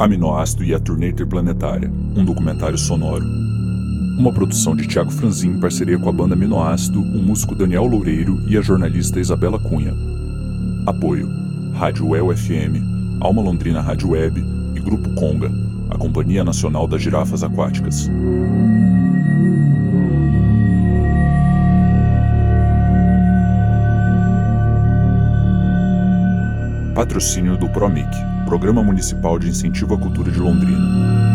Aminoácido e a Turnê Interplanetária, um documentário sonoro. Uma produção de Tiago Franzin em parceria com a banda Aminoácido, o músico Daniel Loureiro e a jornalista Isabela Cunha. Apoio: Rádio UEL FM, Alma Londrina Rádio Web e Grupo Conga, a Companhia Nacional das Girafas Aquáticas. Patrocínio do PROMIC, Programa Municipal de Incentivo à Cultura de Londrina.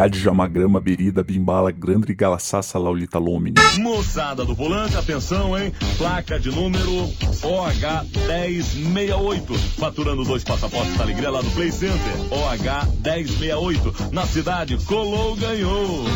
Gadjamagrama Berida Bimbala Grandri Galassassa Laulita Lomini. Moçada do volante, atenção, hein? Placa de número OH1068. Faturando dois passaportes da alegria lá do Play Center. OH1068. Na cidade, colou, ganhou.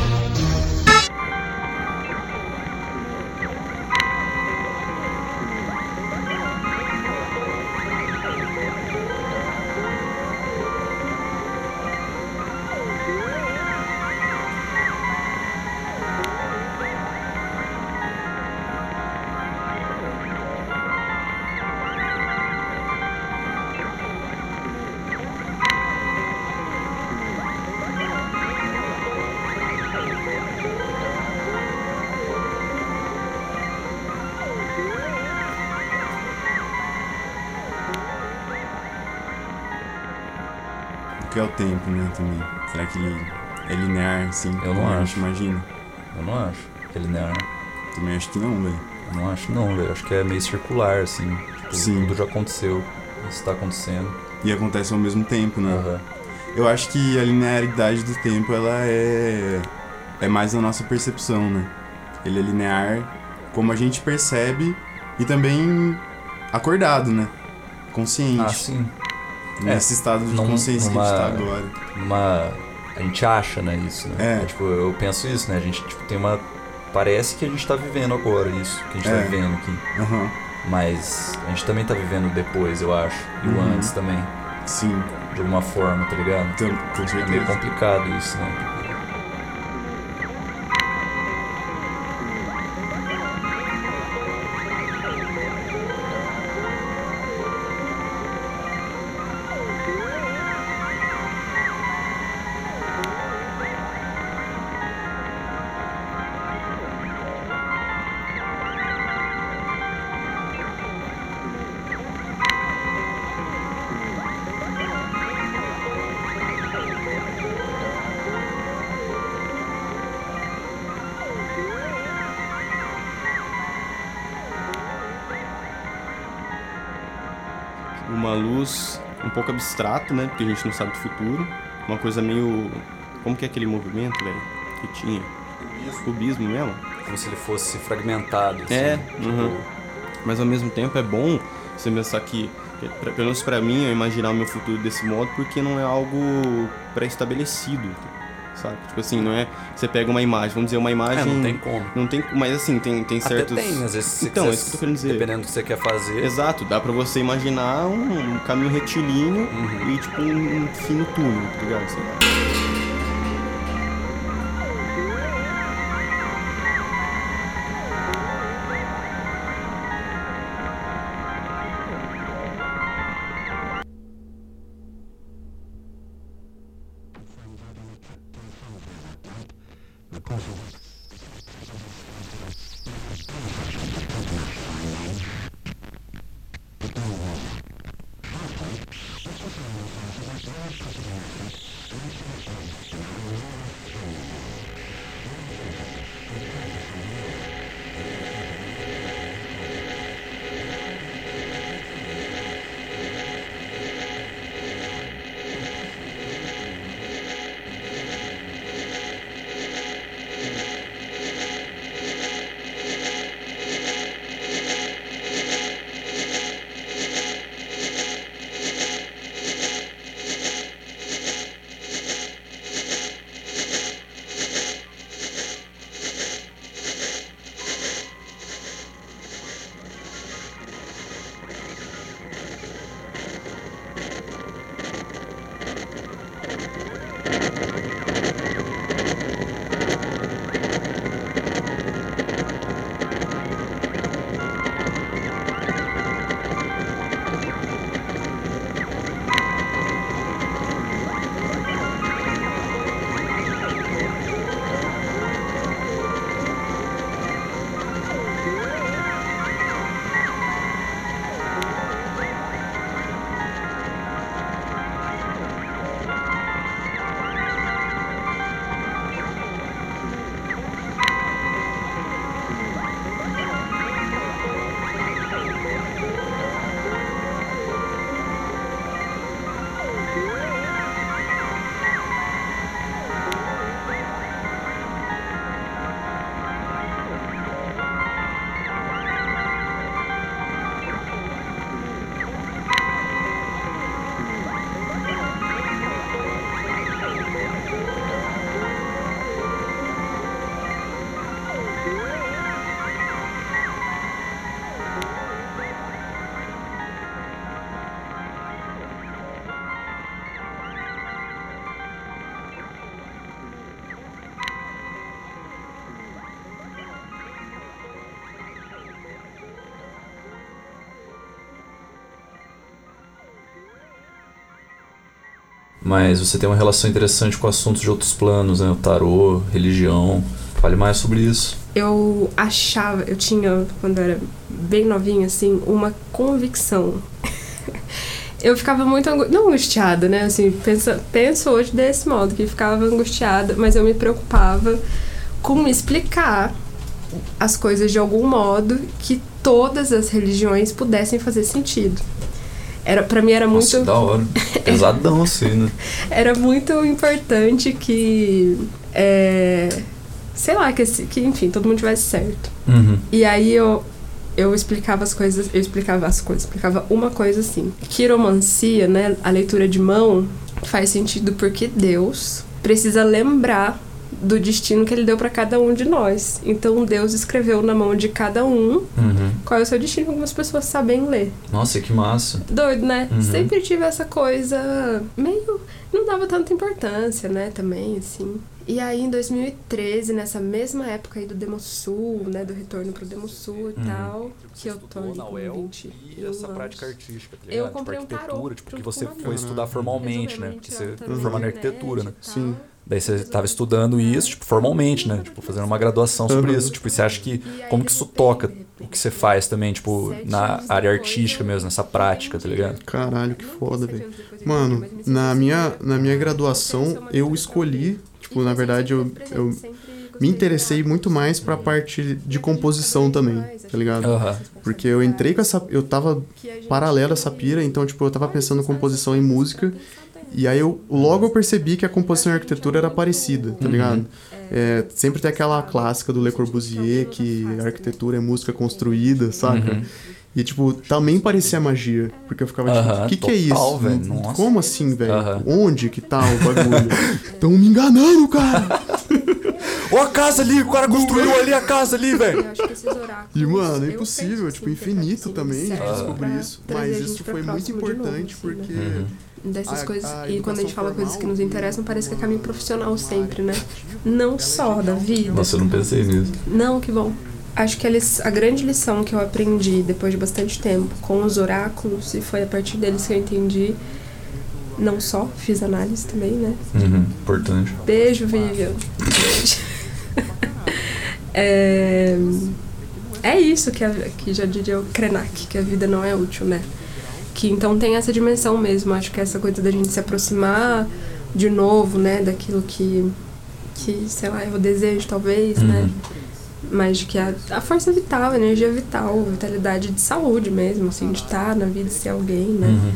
Que é o tempo, né, também? Será que ele é linear, assim? Eu não acho. imagina. Eu não acho que é linear. Também acho que não, velho. Eu não acho não, velho. Acho que é meio circular, assim. Tipo, Sim. tudo já aconteceu. Isso tá acontecendo. E acontece ao mesmo tempo, né? Aham. Eu acho que a linearidade do tempo, ela é... É mais a nossa percepção, né? Ele é linear como a gente percebe e também acordado, né? Consciente. Ah, sim. Nesse estado de Num- consciência que a gente numa- tá agora. Numa... A gente acha, né, isso, né? É. Tipo, eu penso isso, né? A gente, tipo, tem uma... Parece que a gente tá vivendo agora isso que a gente É. tá vivendo aqui. Aham. Mas a gente também tá vivendo depois, eu acho. E o Uhum. antes também. Sim, De alguma forma, tá ligado? então, com É meio certeza. complicado isso, né? Pouco abstrato, né? Porque a gente não sabe do futuro. Uma coisa meio. Como que é aquele movimento, velho? Que tinha? Cubismo mesmo? Como se ele fosse fragmentado, assim. É, tipo, uhum. Mas ao mesmo tempo é bom você pensar que, pelo menos pra mim, eu imaginar o meu futuro desse modo, porque não é algo pré-estabelecido, sabe? Tipo assim, não é. Você pega uma imagem, vamos dizer, uma imagem. É, não tem como. Não tem, mas assim, tem, tem certos. Até tem, às vezes se Então, é isso que eu tô querendo dizer. Dependendo do que você quer fazer. Exato, dá pra você imaginar um, um caminho retilíneo Uhum. e tipo um, um fino túnel, tá ligado? Sei lá. Mas você tem uma relação interessante com assuntos de outros planos, né? O tarô, religião. Fale mais sobre isso. Eu achava, eu tinha, quando eu era bem novinha, assim, uma convicção. eu ficava muito angu... não angustiada, né? Assim, pensa, penso hoje desse modo, que ficava angustiada, mas eu me preocupava com explicar as coisas de algum modo que todas as religiões pudessem fazer sentido. Era, para mim era muito Nossa, que da hora. Pesadão assim, né? era muito importante que é, sei lá que, que enfim todo mundo tivesse certo Uhum. e aí eu eu explicava as coisas eu explicava as coisas explicava uma coisa assim quiromancia né a leitura de mão faz sentido porque Deus precisa lembrar do destino que ele deu para cada um de nós então Deus escreveu na mão de cada um Uhum. qual é o seu destino algumas pessoas sabem ler Nossa, que massa. Doido, né? Uhum. Sempre tive essa coisa meio. Não dava tanta importância, né? Também, assim. E aí, em 2013, nessa mesma época aí do Demosul, né? Do retorno pro Demosul e Uhum. tal, que eu tô ali com 20 e essa prática artística, tá Eu ligado? comprei um tipo, tarô arquitetura, tipo, que você foi estudar formalmente, né? Porque você formar na arquitetura, né? e tal. Daí você estava estudando isso, tipo, formalmente, né? Tipo, fazendo uma graduação sobre Uhum. isso. Tipo, e você acha que. E Como que isso toca o que você faz também, tipo, na área artística mesmo, nessa prática, tá ligado? Caralho, que foda, velho. Mano, na minha, na minha graduação, eu escolhi, tipo, E na verdade, eu, eu me interessei muito mais pra parte de composição também, tá ligado? Aham. Porque eu entrei com essa. Eu tava paralelo a essa pira, então, tipo, eu tava pensando em composição em música. E aí eu logo eu percebi que a composição e a arquitetura era parecida, tá ligado? É, sempre tem aquela clássica do Le Corbusier, que a arquitetura é música construída, saca? Uhum. E, tipo, também parecia magia. Porque eu ficava tipo, o que que é total, isso? nossa. Como assim, velho? Aham. Onde que tá o bagulho? Tão me enganando, cara! Ó a casa ali, o cara construiu ali a casa ali, velho. Eu acho que esses oráculos. E, mano, é impossível, tipo, infinito também descobrir isso. Mas isso foi muito novo, importante assim, né? Dessas A- coisas. a e quando a gente fala coisas que nos interessam, parece que é caminho profissional sempre, né? Não só da vida. Nossa, eu não pensei nisso. Não, que bom. Acho que a, a grande lição que eu aprendi depois de bastante tempo com os oráculos, e foi a partir deles que eu entendi, não só, fiz análise também, né? Uhum, importante. Beijo, Vivian. Beijo. é, é isso que, a, que já diria o Krenak, que a vida não é útil, né? Que então tem essa dimensão mesmo. Acho que essa coisa da gente se aproximar de novo, né? Daquilo que, que sei lá, o desejo, talvez, né? Uhum. Mas de que a, a força vital, a energia vital, a vitalidade de saúde mesmo, assim, de estar na vida, de ser alguém, né? Uhum.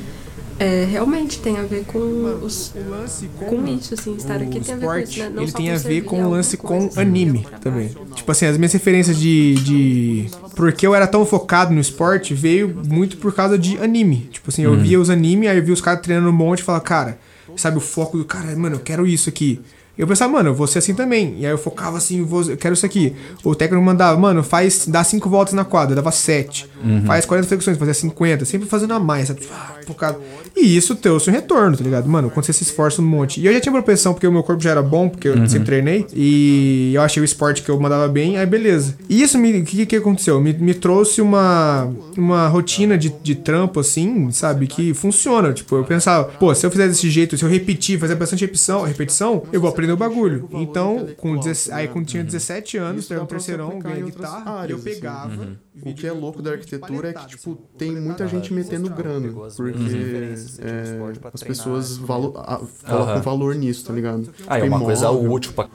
É, realmente tem a ver com os, O lance com, com isso, assim, estar aqui tem a ver com esporte, isso, né? Não ele só tem a ver com o lance com assim, anime também. Tipo assim, as minhas referências de, de. Porque eu era tão focado no esporte, veio muito por causa de anime. Tipo assim, eu Uhum. via os anime, aí eu via os caras treinando um monte e falava, cara, sabe o foco do cara, mano, eu quero isso aqui. Eu pensava, mano, eu vou ser assim também. E aí eu focava assim, vou, eu quero isso aqui. O técnico mandava, mano, faz, dá cinco voltas na quadra, eu dava sete. Faz 40 flexões, fazia 50, sempre fazendo a mais, sabe? Ah, focado. E isso trouxe um retorno, tá ligado? Mano, quando você se esforça um monte. E eu já tinha propensão, porque o meu corpo já era bom, porque eu sempre treinei. E eu achei o esporte que eu mandava bem, aí beleza. E isso, me- o que, que aconteceu? Me, me trouxe uma, uma rotina de, de trampo, assim, sabe? Que funciona. Tipo, eu pensava, pô, se eu fizer desse jeito, se eu repetir, fazer bastante repetição, repetição, eu vou aprender o bagulho. Então, com 16, aí quando tinha 17 anos, Isso eu pra você terceirão, ganhei guitarra, e eu áreas, assim. pegava. O que é louco da arquitetura é que, tipo, tem muita gente metendo grana. Porque é, as pessoas valo, a- colocam Aham. valor nisso, tá ligado? Ah, é uma coisa útil pra.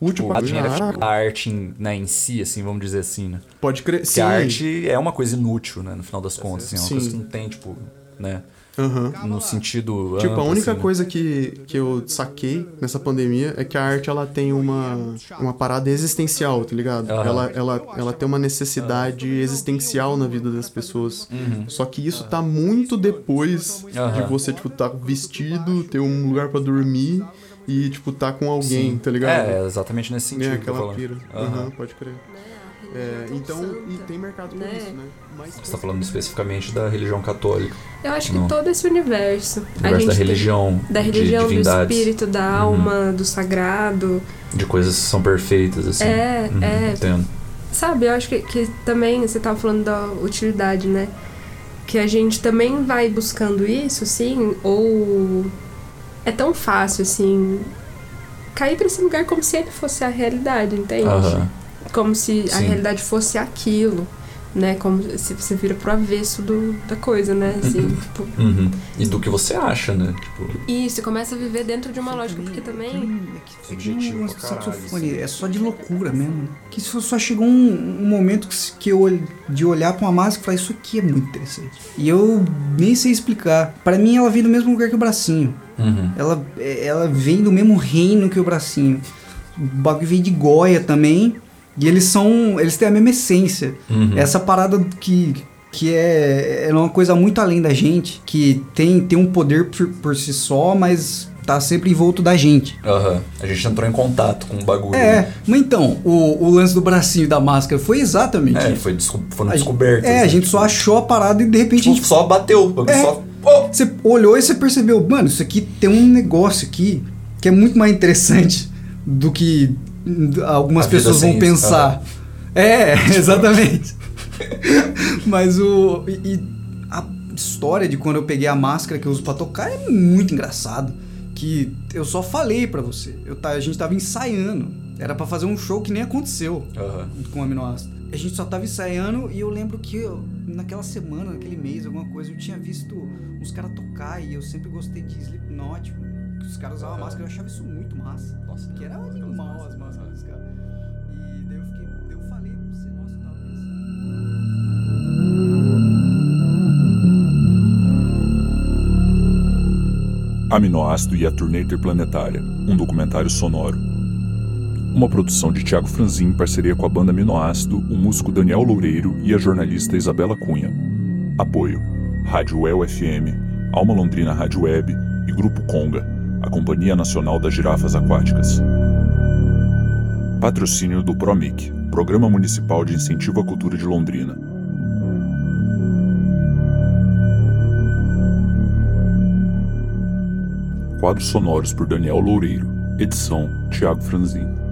Útil pra- a, dinheiro, Caraca. a arte em, né, em si, assim, vamos dizer assim, né? Pode crer. Porque a arte é uma coisa inútil, né? No final das contas, assim, é uma coisa que não tem, tipo, né? Aham. No sentido. Tipo, a amplo, única assim, né? coisa que, que eu saquei nessa pandemia é que a arte ela tem uma, uma parada existencial, tá ligado? Aham. Ela, ela, ela tem uma necessidade existencial na vida das pessoas. Só que isso tá muito depois de Uhum. Você, tipo, tá vestido, ter um lugar pra dormir e, tipo, tá com alguém, Sim. tá ligado? É, exatamente nesse sentido. É, que eu tô aquela pira. Aham, pode crer. É, então, e tem mercado né? isso, né? Mas, Você tá falando especificamente da religião católica, Eu acho que todo esse universo. o universo gente da tem- religião, Da de religião, do divindades, espírito, da Uhum. alma, do sagrado. de coisas que são perfeitas, assim. É, Uhum, é. Entendo. Sabe, eu acho que, que também você tava falando da utilidade, né? Que a gente também vai buscando isso, sim, ou é tão fácil, assim, cair pra esse lugar como se ele fosse a realidade, entende? Aham. Como se a Sim. realidade fosse aquilo, né? Como se você vira pro avesso do, da coisa, né? Assim, tipo, Uhum. E do que você acha, né? Tipo, isso, você começa a viver dentro de uma lógica, porque também. Caralho, saxofone, é só de loucura mesmo. Que só, só chegou um, um momento que, que eu de olhar pra uma máscara e falar, isso aqui é muito interessante. E eu nem sei explicar. Pra mim ela vem do mesmo lugar que o bracinho. uhum. Ela, é- ela vem do mesmo reino que o bracinho. O bagulho vem de Goya também. E eles são. Eles têm a mesma essência. Uhum. Essa parada que, que é, é uma coisa muito além da gente, que tem, tem um poder por, por si só, mas tá sempre envolto da gente. Aham. A gente entrou em contato com o bagulho. É, né? mas então, o, o lance do bracinho da máscara foi exatamente. É, foi desco foram A descobertas. É, a né? gente só achou a parada e de repente a Tipo, gente só bateu. É. Só. Oh! Você olhou e você percebeu, mano, isso aqui tem um negócio aqui que é muito mais interessante do que algumas pessoas vão sem isso, pensar. É, exatamente. Mas o. E, e a história de quando eu peguei a máscara que eu uso pra tocar é muito engraçado. Que eu só falei pra você. Eu, a gente tava ensaiando. Era pra fazer um show que nem aconteceu Aham. com aminoácido. A gente só tava ensaiando e eu lembro que eu, naquela semana, naquele mês, alguma coisa, eu tinha visto uns caras tocar e eu sempre gostei de Slipknot. Os caras usavam máscara, eu achava isso muito massa. Nossa, Que era animal as máscaras dos caras. E daí eu fiquei, daí eu falei pra você, nossa, eu tava pensando. Aminoácido e a Turnê Interplanetária, um documentário sonoro. Uma produção de Tiago Franzin em parceria com a banda Aminoácido, o músico Daniel Loureiro e a jornalista Isabela Cunha. Apoio: Rádio El FM, Alma Londrina Rádio Web e Grupo Conga, a Companhia Nacional das Girafas Aquáticas. Patrocínio do PROMIC, Programa Municipal de Incentivo à Cultura de Londrina. Quadros sonoros por Daniel Loureiro. Edição Tiago Franzin.